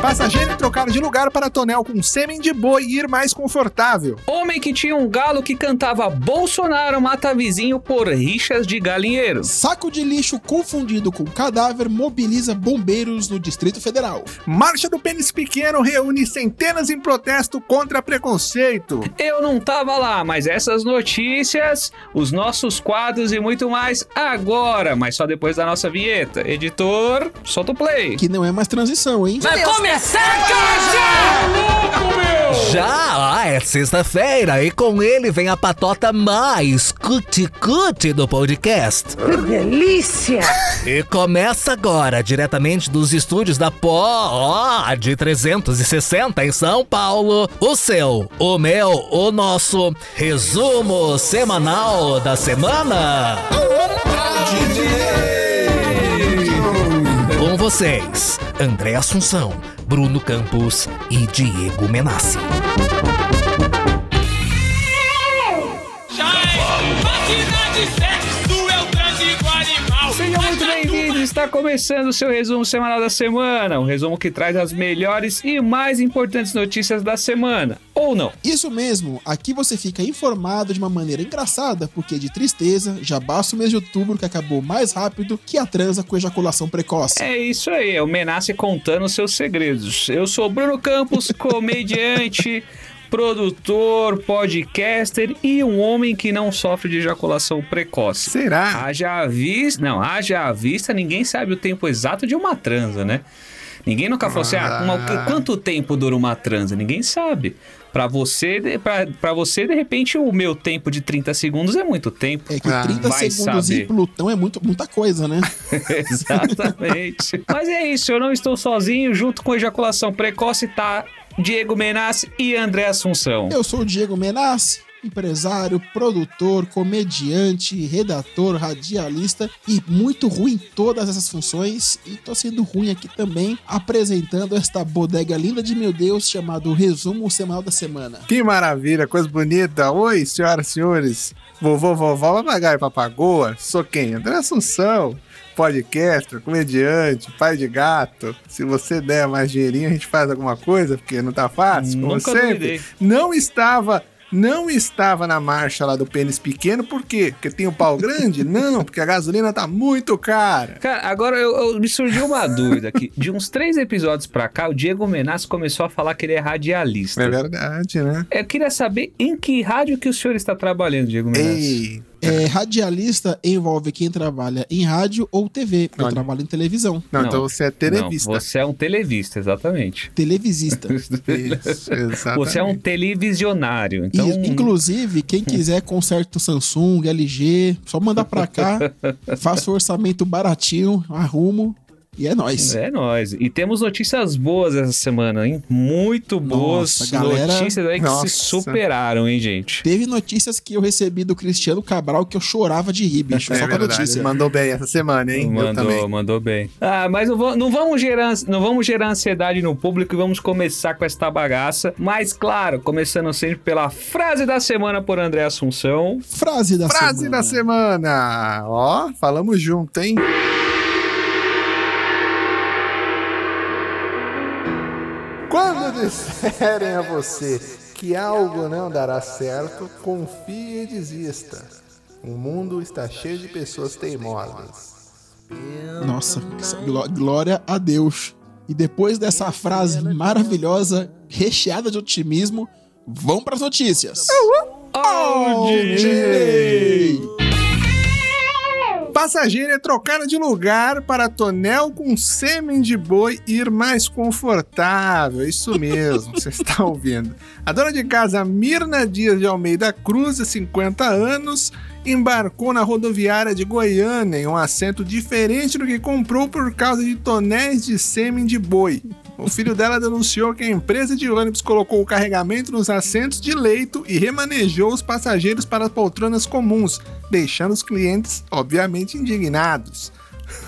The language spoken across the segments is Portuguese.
Passageiro trocar de lugar para tonel com sêmen de boi e ir mais confortável. Homem que tinha um galo que cantava Bolsonaro mata vizinho por rixas de galinheiro. Saco de lixo confundido com cadáver mobiliza bombeiros no Distrito Federal. Marcha do Pênis Pequeno reúne centenas em protesto contra preconceito. Eu não tava lá, mas essas notícias, os nossos quadros e muito mais agora, mas só depois da nossa vinheta. Editor, solta o play. Que não é mais transição, hein? Vai começar, cara! Já, ah, é sexta-feira e com ele vem a patota mais cuti-cuti do podcast. Que delícia! E começa agora, diretamente dos estúdios da Pod 360 em São Paulo, o seu, o meu, o nosso resumo semanal da semana. Com vocês, André Assunção, Bruno Campos e Diego Menassi. Está começando o seu resumo semanal da semana, um resumo que traz as melhores e mais importantes notícias da semana, ou não. Isso mesmo, aqui você fica informado de uma maneira engraçada, porque de tristeza já basta o mês de outubro que acabou mais rápido que a transa com ejaculação precoce. É isso aí, é o Menassi contando os seus segredos. Eu sou Bruno Campos, comediante, produtor, podcaster e um homem que não sofre de ejaculação precoce. Será? Haja vista, não, haja vista, ninguém sabe o tempo exato de uma transa, né? Ninguém nunca falou assim, ah, uma- quanto tempo dura uma transa? Ninguém sabe. Pra você, pra você, de repente, o meu tempo de 30 segundos é muito tempo. É que Ah, 30 vai segundos saber. em Plutão é muito, muita coisa, né? Exatamente. Mas é isso, eu não estou sozinho. Junto com ejaculação precoce tá Diego Menassi e André Assunção. Eu sou o Diego Menassi, empresário, produtor, comediante, redator, radialista e muito ruim em todas essas funções. E tô sendo ruim aqui também, apresentando esta bodega linda de meu Deus, chamado Resumo Semanal da Semana. Que maravilha, coisa bonita. Oi, senhoras e senhores. Vovô, vovó, papagaio papagoa. Sou quem? André Assunção. Podcaster, comediante, pai de gato. Se você der mais dinheirinho, a gente faz alguma coisa, porque não tá fácil, como Nunca sempre. duvidei. Não estava, não estava na marcha lá do pênis pequeno, por quê? Porque tem o pau grande? não, porque a gasolina tá muito cara. Cara, agora eu, eu- me surgiu uma dúvida aqui. De uns três episódios pra cá, o Diego Menassi começou a falar que ele é radialista. É verdade, né? Eu queria saber em que rádio que o senhor está trabalhando, Diego Menassi. Ei, É, radialista envolve quem trabalha em rádio ou TV. Eu Olha. trabalho em televisão. não, Não. então você é televista. Não, você é um televista, exatamente. Televisista. Isso, exatamente. Você é um televisionário. Então, E, inclusive, quem quiser conserto Samsung, LG, só mandar pra cá, faço o orçamento baratinho, arrumo e é nóis. É nóis. E temos notícias boas essa semana, hein? Muito boas Nossa, galera- notícias aí que Nossa. se superaram, hein, gente? Teve notícias que eu recebi do Cristiano Cabral que eu chorava de rir, bicho. É só com a verdade, notícia. mandou bem essa semana, hein? Eu também. Mandou, mandou bem. Ah, mas não, não vamos gerar, não vamos gerar ansiedade no público e vamos começar com esta bagaça. Mas, claro, começando sempre pela frase da semana por André Assunção. Frase da Frase semana. da semana. Ó, falamos junto, hein? Quando disserem a você que algo não dará certo, confie e desista. O mundo está cheio de pessoas teimosas. Nossa, gló- glória a Deus. E depois dessa frase maravilhosa, recheada de otimismo, vamos pras notícias. Audinei! Passageiro é trocada de lugar para tonel com sêmen de boi ir mais confortável. Isso mesmo, você está ouvindo. A dona de casa Mirna Dias de Almeida Cruz, de 50 anos, embarcou na rodoviária de Goiânia em um assento diferente do que comprou por causa de tonéis de sêmen de boi. O filho dela denunciou que a empresa de ônibus colocou o carregamento nos assentos de leito e remanejou os passageiros para as poltronas comuns, deixando os clientes, obviamente, indignados.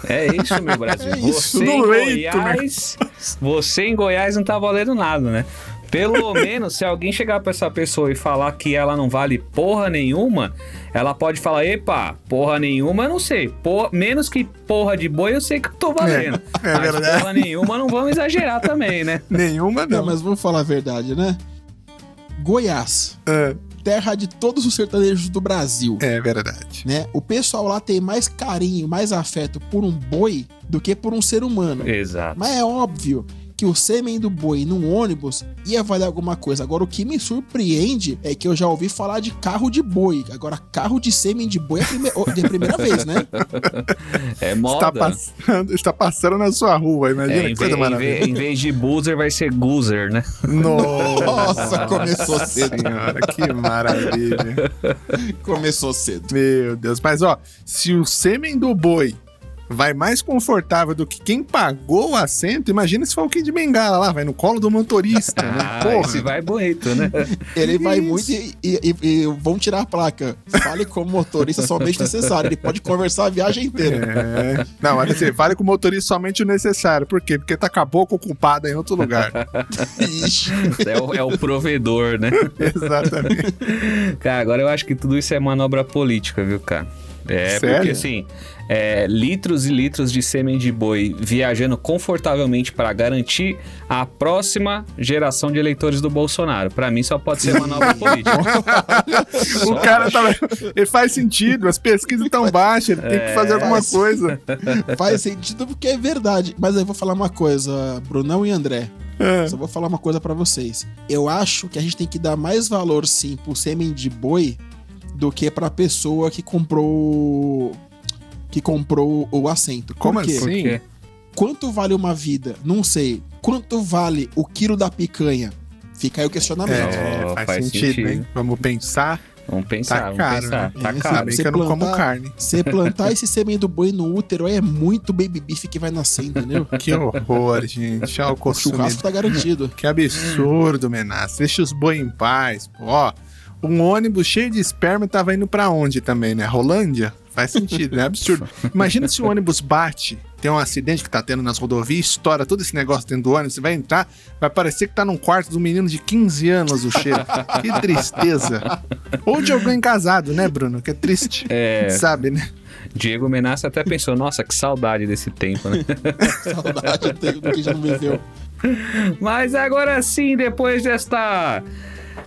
É isso, meu Brasil. É isso, você no em leito, né? Goiás, você em Goiás não tá valendo nada, né? Pelo menos, se alguém chegar pra essa pessoa e falar que ela não vale porra nenhuma, ela pode falar: epa, porra nenhuma, eu não sei. Porra, menos que porra de boi, eu sei que eu tô valendo. É, é Mas verdade. porra nenhuma, não vamos exagerar também, né? Nenhuma Não, não. mas vamos falar a verdade, né? Goiás, É, terra de todos os sertanejos do Brasil, é verdade. né? O pessoal lá tem mais carinho, mais afeto por um boi do que por um ser humano. Exato. Mas é óbvio que o sêmen do boi num ônibus ia valer alguma coisa. Agora, o que me surpreende é que eu já ouvi falar de carro de boi. Agora, carro de sêmen de boi é a prime- é a primeira vez, né? É Está moda. passando, está passando na sua rua, imagina É, que em, coisa maravilhosa. vez, em vez de boozer, vai ser goozer, né? Nossa, começou cedo. Senhora, que maravilha. Começou cedo. Meu Deus. Mas, ó, se o sêmen do boi vai mais confortável do que quem pagou o assento, imagina se for o Kid de Bengala lá, vai no colo do motorista, né? Ah, Porra. esse vai bonito, né? Ele vai Isso. muito e, e- e- e vão tirar a placa. Fale como motorista somente necessário. Ele pode conversar a viagem inteira. É. Não, olha assim, fale com o motorista somente o necessário. Por quê? Porque tá caboclo ocupado em outro lugar. Ixi. É o, é o provedor, né? Exatamente. Cara, agora eu acho que tudo isso é manobra política, viu, cara? É, Sério? porque assim, é, litros e litros de sêmen de boi viajando confortavelmente para garantir a próxima geração de eleitores do Bolsonaro. Pra mim só pode ser manobra política. O cara tá. Ele faz sentido, as pesquisas estão baixas, ele tem que fazer alguma Faz. coisa. Faz sentido porque é verdade. Mas eu vou falar uma coisa, Brunão e André. É. Só vou falar uma coisa pra vocês. Eu acho que a gente tem que dar mais valor, sim, pro sêmen de boi do que pra pessoa que comprou. que comprou o assento. Por Como quê? assim? Porque Quanto vale uma vida? Não sei. Quanto vale o quilo da picanha? Fica aí o questionamento. É, Oh, faz, faz sentido, sentido. hein? Vamos pensar. vamos pensar, Tá vamos caro, pensar. né? Tá É, caro. Sabe Você que eu não como plantar- carne. Você plantar esse sêmen do boi no útero aí é muito baby beef que vai nascer, entendeu? Que horror, gente. Olha o O churrasco tá garantido. Que absurdo, Menace. Deixa os boi em paz. Pô, ó, um ônibus cheio de esperma tava indo pra onde também, né? Rolândia? Faz sentido, né? Absurdo. Imagina se o ônibus bate, tem um acidente que tá tendo nas rodovias, estoura todo esse negócio dentro do ônibus, você vai entrar, vai parecer que tá num quarto de um menino de 15 anos o cheiro. Que tristeza. Ou de alguém casado, né, Bruno? Que é triste. É. Sabe, né? Diego Menassi até pensou, nossa, que saudade desse tempo, né? Saudade do que já não viveu. Mas agora sim, depois desta.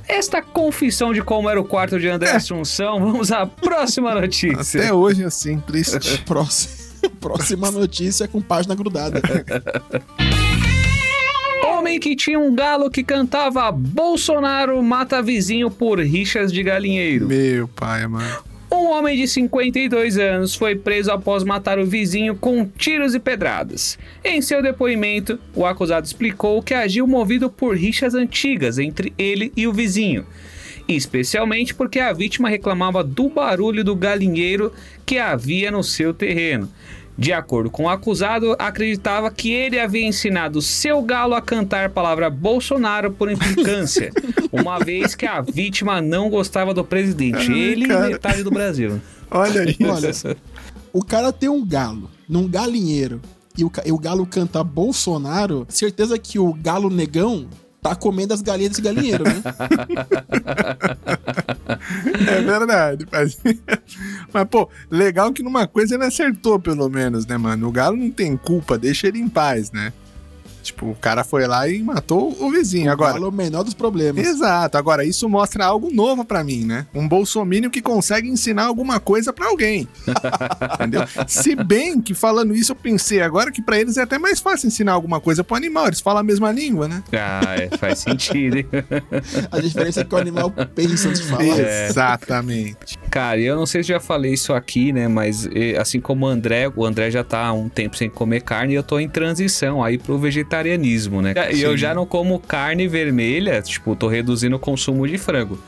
Esta confissão de como era o quarto de André Assunção, vamos à próxima notícia. Até hoje, assim, triste. Próxima, próxima notícia com página grudada. Homem que tinha um galo que cantava Bolsonaro mata vizinho por rixas de galinheiro. Meu pai, mano. Um homem de 52 anos foi preso após matar o vizinho com tiros e pedradas. Em seu depoimento, o acusado explicou que agiu movido por rixas antigas entre ele e o vizinho, especialmente porque a vítima reclamava do barulho do galinheiro que havia no seu terreno. De acordo com o acusado, acreditava que ele havia ensinado seu galo a cantar a palavra Bolsonaro por implicância, uma vez que a vítima não gostava do presidente, Ai, ele cara. e metade do Brasil. Olha isso. Olha, o cara tem um galo num galinheiro e o, e o galo canta Bolsonaro, certeza que o galo negão tá comendo as galinhas desse galinheiro, né? É verdade. Mas, mas, pô, legal que numa coisa ele acertou, pelo menos, né, mano? O Galo não tem culpa, deixa ele em paz, né? Tipo, o cara foi lá e matou o vizinho. Agora, Galo é o menor dos problemas. Exato. Agora, isso mostra algo novo pra mim, né? Um bolsomínio que consegue ensinar alguma coisa pra alguém. Entendeu? Se bem que falando isso, eu pensei agora que pra eles é até mais fácil ensinar alguma coisa pro animal. Eles falam a mesma língua, né? Ah, é, faz sentido, hein? A diferença é que o animal pensa antes de falar. Exatamente. Cara, eu não sei se já falei isso aqui, né? Mas assim como o André, o André já tá há um tempo sem comer carne e eu tô em transição aí pro vegetarianismo, né? E eu já não como carne vermelha, tipo, tô reduzindo o consumo de frango.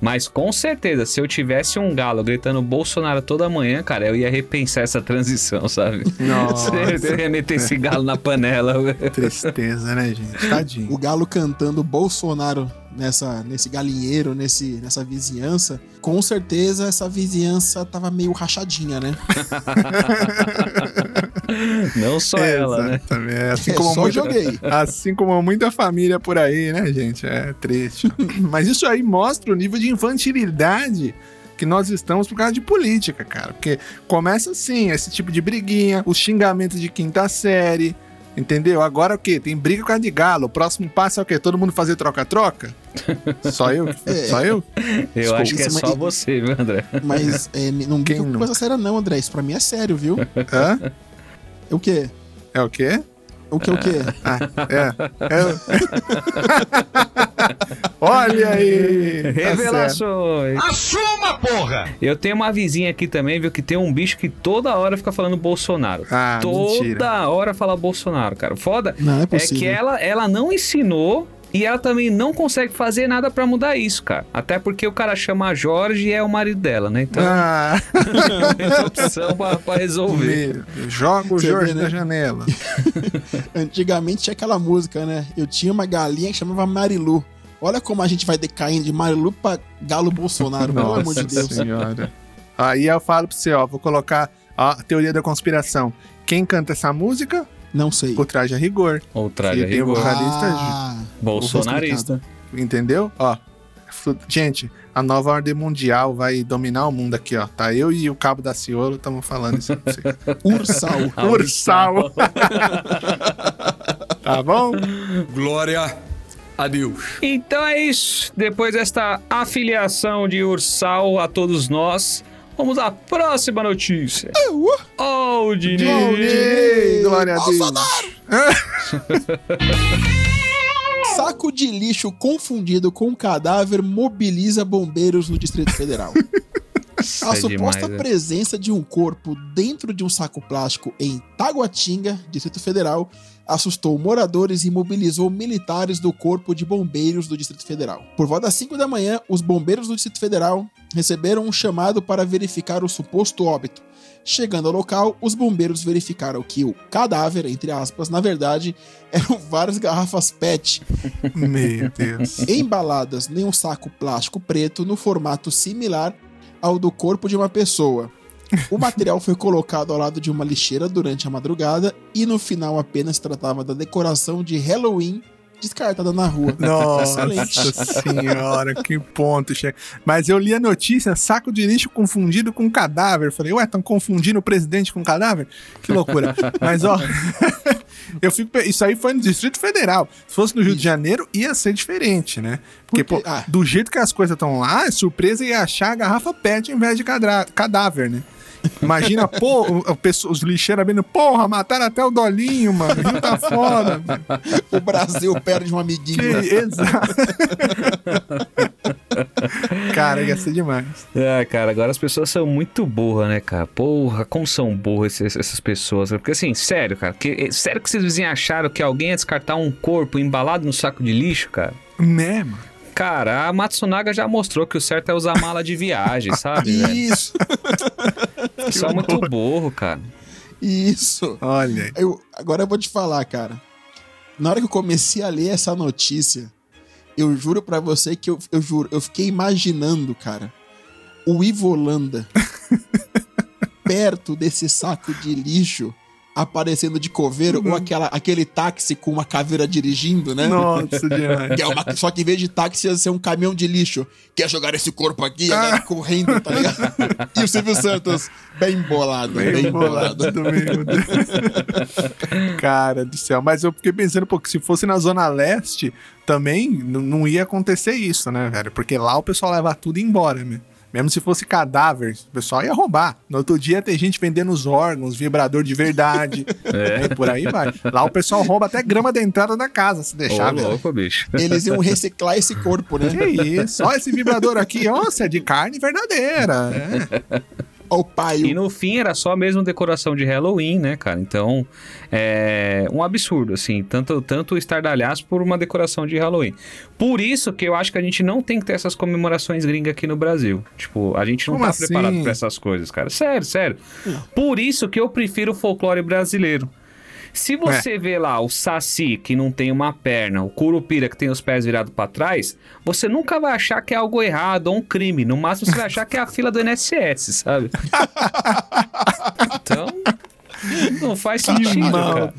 Mas com certeza, se eu tivesse um galo gritando Bolsonaro toda manhã, cara, eu ia repensar essa transição, sabe? Nossa. Eu ia meter esse galo na panela. Tristeza, né, gente? Tadinho. O galo cantando Bolsonaro nessa, nesse galinheiro, nesse, nessa vizinhança, com certeza essa vizinhança tava meio rachadinha, né? Não só ela, né? Exatamente. Assim É, como muita, joguei. Assim como muita família por aí, né, gente? É triste. Mas isso aí mostra o nível de infantilidade que nós estamos por causa de política, cara. Porque começa assim, esse tipo de briguinha, os xingamentos de quinta série, entendeu? Agora o quê? Tem briga com a de galo. O próximo passo é o quê? Todo mundo fazer troca-troca? Só eu? É. Só eu? Eu Desculpa, acho que é só mas- você, viu, André? Mas é, não Quem brinca com nunca? coisa séria não, André. Isso pra mim é sério, viu? Hã? O quê? É o quê? O que, o quê? Ah, é. é. Olha aí! tá. Revelações. Assuma, porra! Eu tenho uma vizinha aqui também, viu, que tem um bicho que toda hora fica falando Bolsonaro. Ah, toda mentira. hora fala Bolsonaro, cara. Foda Não é é possível. que ela, ela não ensinou e ela também não consegue fazer nada pra mudar isso, cara. Até porque o cara chama Jorge e é o marido dela, né? Então Ah, não tem opção pra, pra resolver. meu, joga o Você Jorge vê, né? da janela. Antigamente tinha aquela música, né? Eu tinha uma galinha que chamava Marilu. Olha como a gente vai decaindo de Marilu pra Galo Bolsonaro, pelo amor de Deus. senhora. Aí eu falo pra você, ó, vou colocar ó, a teoria da conspiração. Quem canta essa música? Não sei. O traje a rigor. Ou traja E tem o rigor. vocalista, Ah, Bolsonarista. entendeu? Ó, gente, a nova ordem mundial vai dominar o mundo aqui, ó. Tá eu e o Cabo da Ciolo estamos falando isso pra você. Ursal. Ursal. tá bom? Glória a Deus. Então é isso. Depois desta afiliação de Ursal a todos nós, vamos à próxima notícia. Oh, Diniz. Ei, glória a Deus. Saco de lixo confundido com cadáver mobiliza bombeiros no Distrito Federal. Isso A é suposta demais, né? presença de um corpo dentro de um saco plástico em Taguatinga, Distrito Federal, assustou moradores e mobilizou militares do Corpo de Bombeiros do Distrito Federal. Por volta das 5 da manhã, os bombeiros do Distrito Federal receberam um chamado para verificar o suposto óbito. Chegando ao local, os bombeiros verificaram que o cadáver, entre aspas, na verdade, eram várias garrafas PET Meu Deus. embaladas em um saco plástico preto no formato similar ao do corpo de uma pessoa. O material foi colocado ao lado de uma lixeira durante a madrugada e no final apenas tratava da decoração de Halloween descartada na rua. Nossa senhora, que ponto chega. Mas eu li a notícia, saco de lixo confundido com cadáver. Falei, ué, estão confundindo o presidente com cadáver? Que loucura. Mas, ó, eu fico. Isso aí foi no Distrito Federal. Se fosse no Rio de Janeiro, ia ser diferente, né? Porque, Por quê? pô, Ah. do jeito que as coisas estão lá, é surpresa ia achar a garrafa PET em vez de cadáver, né? Imagina, pô, os lixeiros abrindo, porra, mataram até o Dolinho, mano. O Rio tá foda, mano. O Brasil perde um amiguinho. Que exato. Cara, ia ser demais. Ah, cara, agora as pessoas são muito burras, né, cara? Porra, como são burras esses- essas pessoas. Porque assim, sério, cara. Que, é- sério que vocês acharam que alguém ia descartar um corpo embalado no saco de lixo, cara? Né, mano? Cara, a Matsunaga já mostrou que o certo é usar mala de viagem, sabe? velho? Isso, São muito burro, cara. isso. Olha. Eu, agora eu vou te falar, cara. Na hora que eu comecei a ler essa notícia, eu juro pra você que eu, eu juro, eu fiquei imaginando, cara, o Ivo Holanda perto desse saco de lixo aparecendo de coveiro ou aquela, aquele táxi com uma caveira dirigindo, né? Nossa, demais. Que é uma- só que em vez de táxi ia ser um caminhão de lixo. Quer jogar esse corpo aqui? A galera correndo, tá ligado? E o Silvio Santos, bem bolado, bem, Bem bolado. bolado mesmo. Cara do céu. Mas eu fiquei pensando, pô, que se fosse na Zona Leste, também não ia acontecer isso, né, velho? Porque lá o pessoal leva tudo embora, né? Mesmo se fosse cadáver, o pessoal ia roubar. No outro dia tem gente vendendo os órgãos, vibrador de verdade. né? E por aí vai. Lá o pessoal rouba até grama da entrada da casa, se Ô, deixar, velho. louco, bicho. Eles iam reciclar esse corpo, né? Que isso? Olha esse vibrador aqui, nossa, é de carne verdadeira. É. Ó, o pai, E no fim era só mesmo decoração de Halloween, né, cara? Então, é um absurdo, assim, tanto, tanto estardalhaço por uma decoração de Halloween. Por isso que eu acho que a gente não tem que ter essas comemorações gringas aqui no Brasil. Tipo, a gente não Como tá assim? preparado pra essas coisas, cara. Sério, sério. Por isso que eu prefiro o folclore brasileiro. Se você vê lá o Saci, que não tem uma perna, o Curupira, que tem os pés virados pra trás, você nunca vai achar que é algo errado ou um crime. No máximo, você vai achar que é a fila do NSS, sabe? Então, Não faz sentido, cara.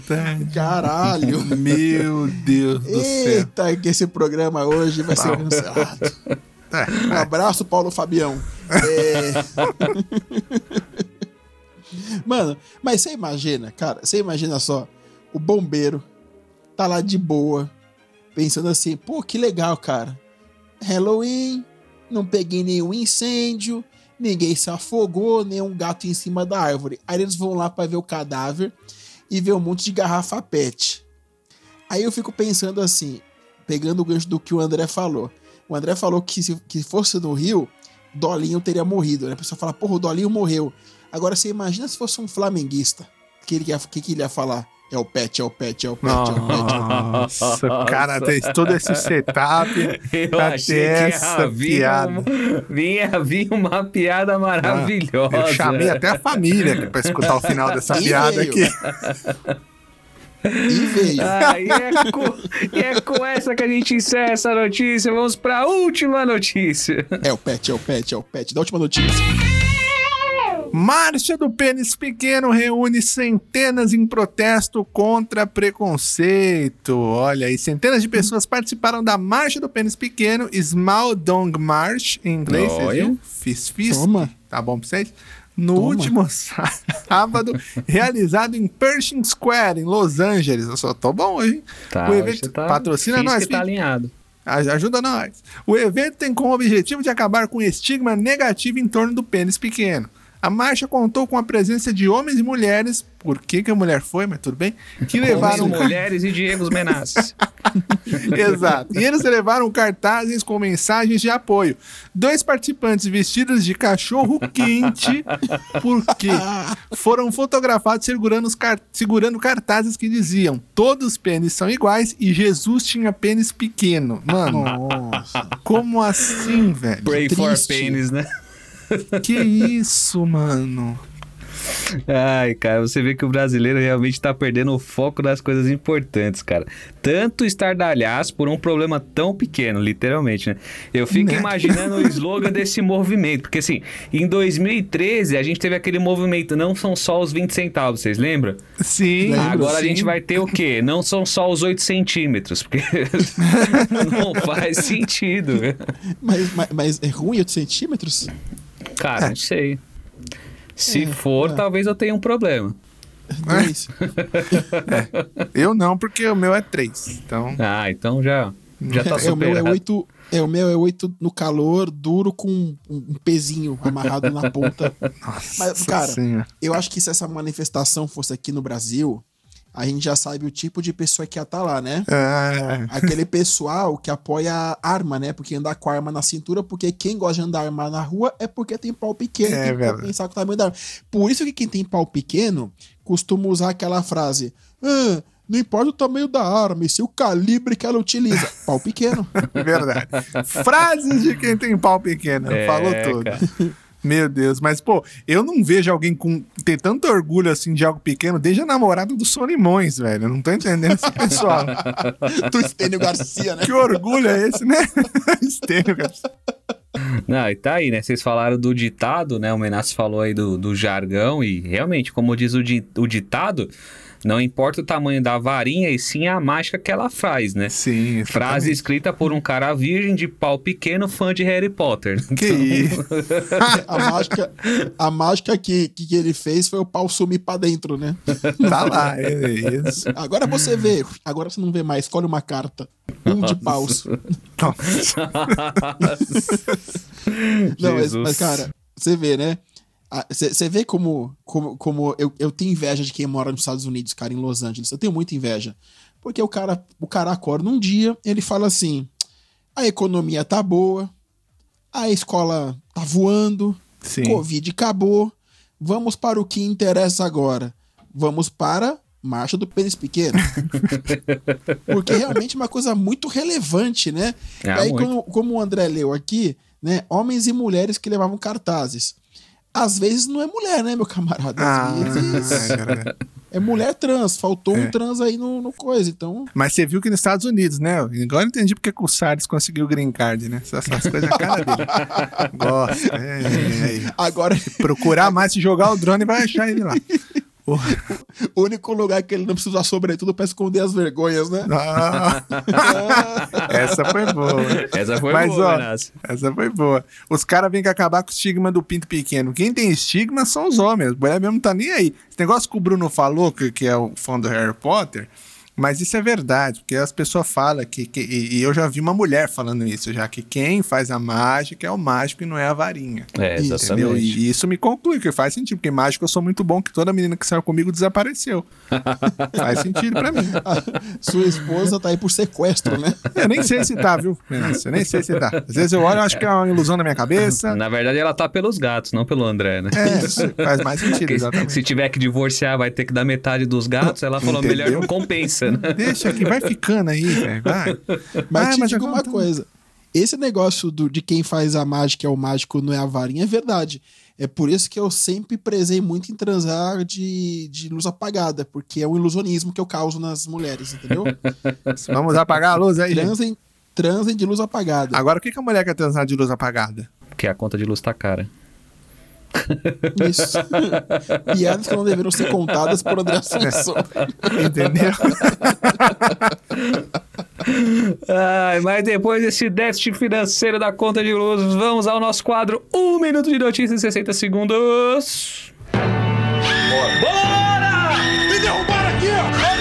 Caralho. Meu Deus do céu. Eita, que esse programa hoje vai ser cancelado. Um É, abraço, Paulo Fabião. É... Mano, mas você imagina, cara, você imagina só, o bombeiro tá lá de boa, pensando assim, pô, que legal, cara. Halloween, não peguei nenhum incêndio, ninguém se afogou, nenhum gato em cima da árvore. Aí eles vão lá pra ver o cadáver e ver um monte de garrafa pet. Aí eu fico pensando assim, pegando o gancho do que o André falou. O André falou que se que fosse no Rio, Dolinho teria morrido, né? A pessoa fala, porra, o Dolinho morreu. Agora você imagina se fosse um flamenguista. O que, ele ia- que, que ele ia falar? É o pet, é o pet, é o pet, é o pet. Nossa, o cara fez todo esse setup. Eu pra achei ter que essa ia vir, piada. uma, vinha vir uma piada maravilhosa. Eu chamei até a família pra escutar o final dessa E piada veio. aqui. E veio. Ah, e, é com, e é com essa que a gente encerra essa notícia. Vamos pra última notícia. É o pet, é o pet, é o pet. Da última notícia. Marcha do Pênis Pequeno reúne centenas em protesto contra preconceito. Olha aí, centenas de pessoas participaram da Marcha do Pênis Pequeno, Small Dong March, em inglês, vocês Olha. viram? Fiz, fiz. Toma. Tá bom pra vocês? No Toma. último sábado, realizado em Pershing Square, em Los Angeles. Eu só tô bom hoje, hein? Tá, o evento tá patrocina nós, que tá alinhado. Aj- Ajuda nós. O evento tem como objetivo de acabar com o estigma negativo em torno do pênis pequeno. A marcha contou com a presença de homens e mulheres, por que, que a mulher foi, mas tudo bem, que levaram... Homens, mulheres e Diego Menassi. Exato. E eles levaram cartazes com mensagens de apoio. Dois participantes vestidos de cachorro quente, porque foram fotografados segurando, os car- segurando cartazes que diziam: todos os pênis são iguais e Jesus tinha pênis pequeno. Mano, Nossa. como assim, velho? Pray for Triste. penis, né? Que isso, mano? Ai, cara, você vê que o brasileiro realmente tá perdendo o foco das coisas importantes, cara. Tanto estardalhaço por um problema tão pequeno, literalmente, né? Eu fico Né? imaginando o slogan desse movimento, porque assim, em 2013 a gente teve aquele movimento, não são só os 20 centavos, vocês lembram? Sim. Agora a sim. gente vai ter o quê? Não são só os 8 centímetros, porque não faz sentido. Mas, mas, mas é ruim 8 centímetros? Cara, não sei. Se É, for, é. talvez eu tenha um problema. Dois. Eu não, porque o meu é três. Então, Ah, então já, já tá é, o meu é superado. 8. É, o meu é 8 no calor, duro com um, um pezinho amarrado na ponta. Mas, nossa cara, senhora. Eu acho que se essa manifestação fosse aqui no Brasil, a gente já sabe o tipo de pessoa que ia estar lá, né? É, Aquele pessoal que apoia arma, né? Porque andar com arma na cintura, porque quem gosta de andar arma na rua é porque tem pau pequeno, É tem que pensar com o tamanho da arma. Por isso que quem tem pau pequeno costuma usar aquela frase: "Ah, não importa o tamanho da arma, e se o calibre que ela utiliza. Pau pequeno. Verdade. Frases de quem tem pau pequeno. É, Falou tudo. cara. Meu Deus, mas pô, eu não vejo alguém com ter tanto orgulho assim de algo pequeno desde a namorada do Solimões, velho. Eu não tô entendendo esse pessoal. do Estênio Garcia, né? que orgulho é esse, né? Estênio, cara. Não, e tá aí, né? Vocês falaram do ditado, né? O Menace falou aí do, do jargão, e realmente, como diz o, di- o ditado, não importa o tamanho da varinha, e sim a mágica que ela faz, né? Sim, Frase escrita por um cara virgem de pau pequeno, fã de Harry Potter. Que isso? A mágica, a mágica que, que, ele fez foi o pau sumir pra dentro, né? Tá lá, é isso. Agora você vê, agora você não vê mais, escolhe uma carta. Um de paus. Nossa. Não, mas, mas, cara, você vê, né? Ah, Você você vê como, como, como eu, eu tenho inveja de quem mora nos Estados Unidos, cara, em Los Angeles. Eu tenho muita inveja. Porque o cara, o cara acorda um dia, ele fala assim: a economia tá boa, a escola tá voando, Sim. Covid acabou, vamos para o que interessa agora. Vamos para Marcha do Pênis Pequeno. Porque realmente é uma coisa muito relevante, né? É, e aí, muito. como, como o André leu aqui, né? Homens e mulheres que levavam cartazes. Às vezes não é mulher, né, meu camarada? Às Ah, vezes é é mulher trans. Faltou É. um trans aí no, no coisa. Então, Mas você viu que nos Estados Unidos, né? Agora eu entendi porque que o Salles conseguiu o green card, né? Essas, essas coisas a cara dele. Gosta. É, é, é. agora Procurar mais, se jogar o drone, vai achar ele lá. O único lugar que ele não precisa usar sobretudo pra esconder as vergonhas, né? Ah, essa foi boa. Essa foi Mas, boa, ó. Essa foi boa. Os caras vêm que acabar com o estigma do pinto pequeno. Quem tem estigma são os homens. A mulher mesmo não tá nem aí. Esse negócio que o Bruno falou, que, que é o fã do Harry Potter, mas isso é verdade, porque as pessoas falam que. que e, e eu já vi uma mulher falando isso, já que quem faz a mágica é o mágico e não é a varinha. É, Isso, Entendeu? exatamente. E isso me conclui, que faz sentido, porque mágico eu sou muito bom, que toda menina que saiu comigo desapareceu. faz sentido pra mim. Sua esposa tá aí por sequestro, né? Eu nem sei se tá, viu? Eu nem sei se tá. Às vezes eu olho e acho que é uma ilusão na minha cabeça. Na verdade, ela tá pelos gatos, não pelo André, né? É, faz mais sentido, exatamente. se tiver que divorciar, vai ter que dar metade dos gatos. Ela falou, Entendeu? melhor não compensa, né? Deixa que vai ficando aí, velho. Vai. Mas Ah, te mas digo uma tá- coisa. Esse negócio do, de quem faz a mágica é o mágico, não é a varinha, é verdade. É por isso que eu sempre prezei muito em transar de, de luz apagada, porque é um ilusionismo que eu causo nas mulheres, entendeu? Vamos apagar a luz aí, transem, transem de luz apagada. Agora, o que, que a mulher quer transar de luz apagada? Porque a conta de luz tá cara. Isso. Piadas que não deveriam ser contadas por André Assunção. Entendeu? Ai, mas depois desse déficit financeiro da conta de luz, vamos ao nosso quadro 1 minuto de notícias em 60 segundos. Bora! Me derrubaram aqui, ó!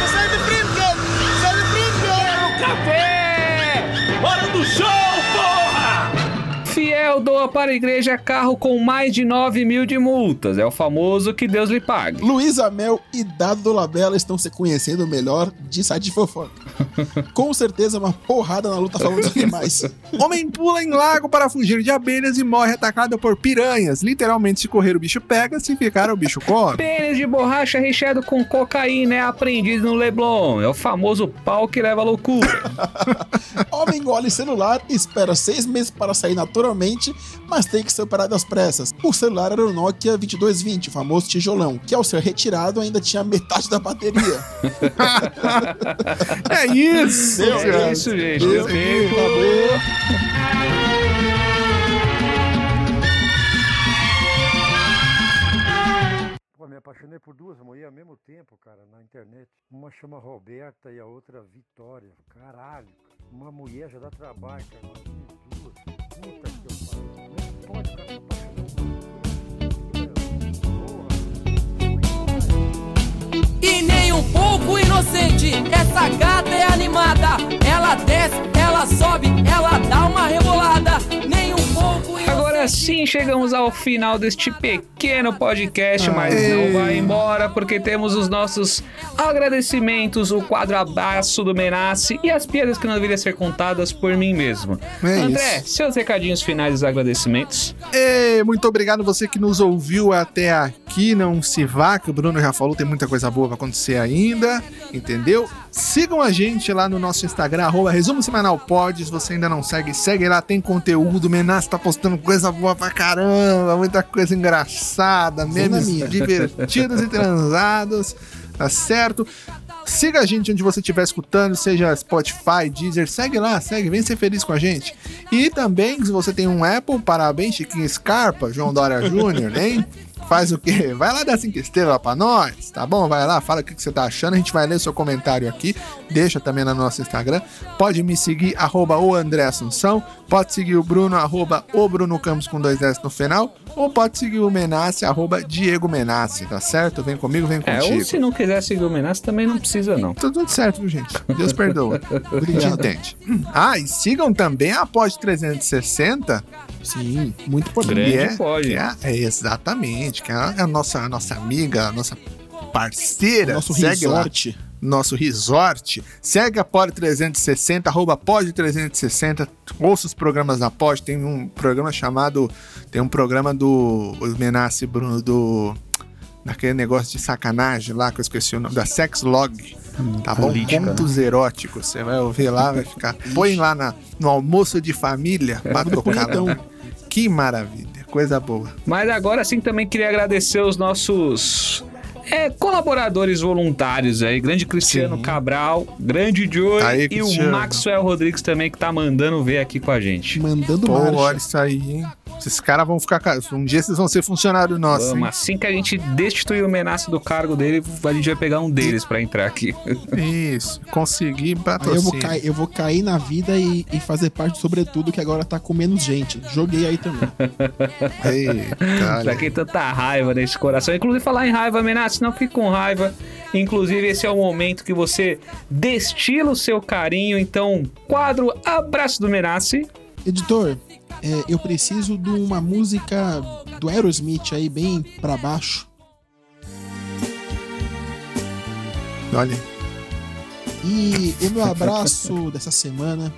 Porra! Fiel doa para a igreja carro com mais de 9 mil de multas. É o famoso que Deus lhe pague. Luísa Mel e Dado Dolabella estão se conhecendo melhor de site de fofoca. Com certeza, uma porrada na luta falando dos animais. Homem pula em lago para fugir de abelhas e morre atacado por piranhas. Literalmente, se correr o bicho pega, se ficar o bicho come. Pênis de borracha recheado com cocaína é aprendido no Leblon. É o famoso pau que leva à loucura. Homem engole celular e espera seis meses para sair naturalmente, mas tem que ser operado às pressas. O celular era o Nokia 2220, o famoso tijolão, que ao ser retirado ainda tinha metade da bateria. É isso! Meu é isso, gente. Deu tempo. Pô, me apaixonei por duas mulheres ao mesmo tempo, cara, na internet. Uma chama Roberta e a outra Vitória. Caralho, cara. uma mulher já dá trabalho, cara. Imagina duas. Puta Essa gata é animada. Ela desce, Sim chegamos ao final deste pequeno podcast, mas não vai embora porque temos os nossos agradecimentos, o quadro abraço do Menace e as piadas que não deveriam ser contadas por mim mesmo. É André, isso. seus recadinhos finais dos agradecimentos. Ei, muito obrigado você que nos ouviu até aqui. Não se vá, que o Bruno já falou, tem muita coisa boa pra acontecer ainda, entendeu? Sigam a gente lá no nosso Instagram, arroba Resumo Semanal Pod. Se você ainda não segue, segue lá, tem conteúdo. Menace tá postando coisa boa pra caramba, muita coisa engraçada, memes divertidos e transados, tá certo? Siga a gente onde você estiver escutando, seja Spotify, Deezer, segue lá, segue, vem ser feliz com a gente. E também, se você tem um Apple, parabéns, Chiquinho Scarpa, João Dória Júnior, hein? Faz o quê? Vai lá dar cinco estrelas pra nós, tá bom? Vai lá, fala o que que você tá achando, a gente vai ler seu comentário aqui, deixa também no nosso Instagram. Pode me seguir, arroba o André Assunção, pode seguir o Bruno, arroba o Bruno Campos com dois S no final, ou pode seguir o Menace, arroba Diego Menace, tá certo? Vem comigo, vem É, contigo. ou se não quiser seguir o Menace, também não precisa não. Tá tudo certo, viu, gente? Deus perdoa. A gente entende. Ah, e sigam também a Pod 360. Sim, muito importante. Grande é, pod. que é, é, exatamente, que é a, a nossa, a nossa amiga, a nossa parceira. Nosso Segue lá. resort. Nosso resort. Segue a Pod 360, arroba Pod 360. Ouça os programas da Pod. Tem um programa chamado. Tem um programa do Menace Bruno do. Daquele negócio de sacanagem lá, que eu esqueci o nome, da Sex Log. Tá bom? política, né? Contos eróticos. Você vai ouvir lá, vai ficar. Põe lá na, no almoço de família pra tocar. lá. Que maravilha, coisa boa. Mas agora sim também queria agradecer os nossos é, colaboradores voluntários aí. Grande Cristiano Sim. Cabral, grande Joey Aí, e o Maxwell Rodrigues também que tá mandando ver aqui com a gente. Mandando Pô, marcha. olha isso aí, hein? Esses caras vão ficar. ca- Um dia vocês vão ser funcionário nosso. Vamos, hein? assim que a gente destituir o Menace do cargo dele, a gente vai pegar um deles pra entrar aqui. Isso. Conseguir Aí eu vou, patrocínio. cair, eu vou cair na vida e, e fazer parte do sobretudo que agora tá com menos gente. Joguei aí também. Eita, Já que tanta raiva nesse coração. Inclusive, falar em raiva, Menace, não fique com raiva. Inclusive, esse é o momento que você destila o seu carinho. Então, quadro Abraço do Menace. Editor, é, eu preciso de uma música do Aerosmith aí bem pra baixo. olha. E o meu abraço dessa semana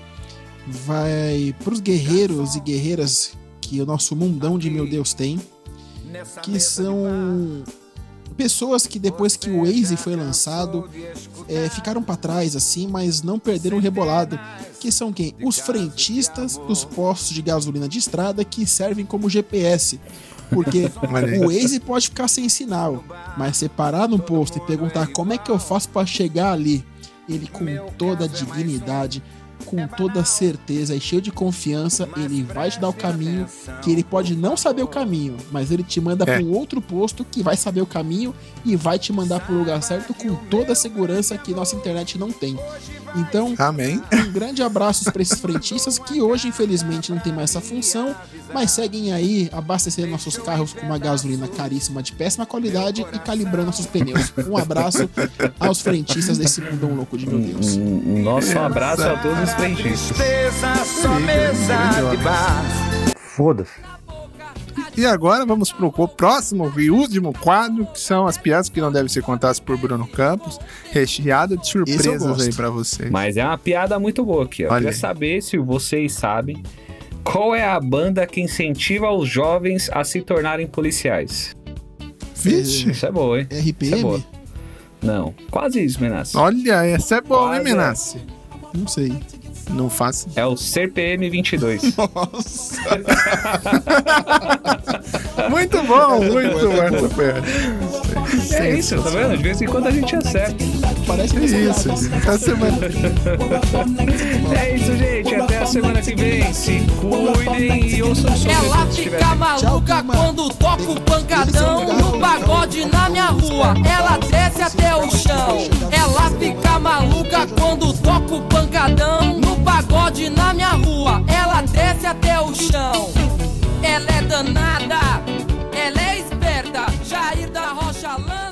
vai pros guerreiros e guerreiras que o nosso mundão de meu Deus tem, que são pessoas que depois que o Waze foi lançado é, ficaram pra trás assim, mas não perderam o rebolado, que são quem? Os frentistas dos postos de gasolina de estrada que servem como GPS. Porque o Waze pode ficar sem sinal, mas você parar no posto e perguntar como é que eu faço pra chegar ali, ele com toda a dignidade, com toda a certeza e cheio de confiança, ele vai te dar o caminho que ele pode não saber o caminho, mas ele te manda É. para um outro posto que vai saber o caminho e vai te mandar pro lugar certo com toda a segurança que nossa internet não tem. Então, Amém. um grande abraço para esses frentistas que hoje, infelizmente, não tem mais essa função, mas seguem aí abastecendo nossos carros com uma gasolina caríssima de péssima qualidade e calibrando nossos pneus. Um abraço aos frentistas desse mundão louco de meu Deus. Um nosso abraço a todos mesa de bar. Foda-se. E agora vamos pro próximo e último quadro, que são as piadas que não devem ser contadas por Bruno Campos, recheado de surpresas aí pra vocês. Mas é uma piada muito boa aqui, ó. Olha Queria saber se vocês sabem qual é a banda que incentiva os jovens a se tornarem policiais. Vixe, Isso é boa, hein? Isso é RPM? boa. Não, quase isso, Menace. olha, essa é boa, hein, Quase é. Menace? Não sei. Não faço. É o CPM 22. Nossa. Muito bom, muito bom. essa foi. É isso, tá vendo? De vez em quando a gente acerta. Parece que Isso, essa semana. É isso, gente. Até a semana que vem. Se cuidem e ouçam o som Ela fica maluca quando toca o pancadão no pagode na minha rua. Ela desce até o chão. Ela fica maluca quando toca o pancadão no pagode na minha rua. Ela desce até o chão. Ela é danada, Jair da Rocha Lã.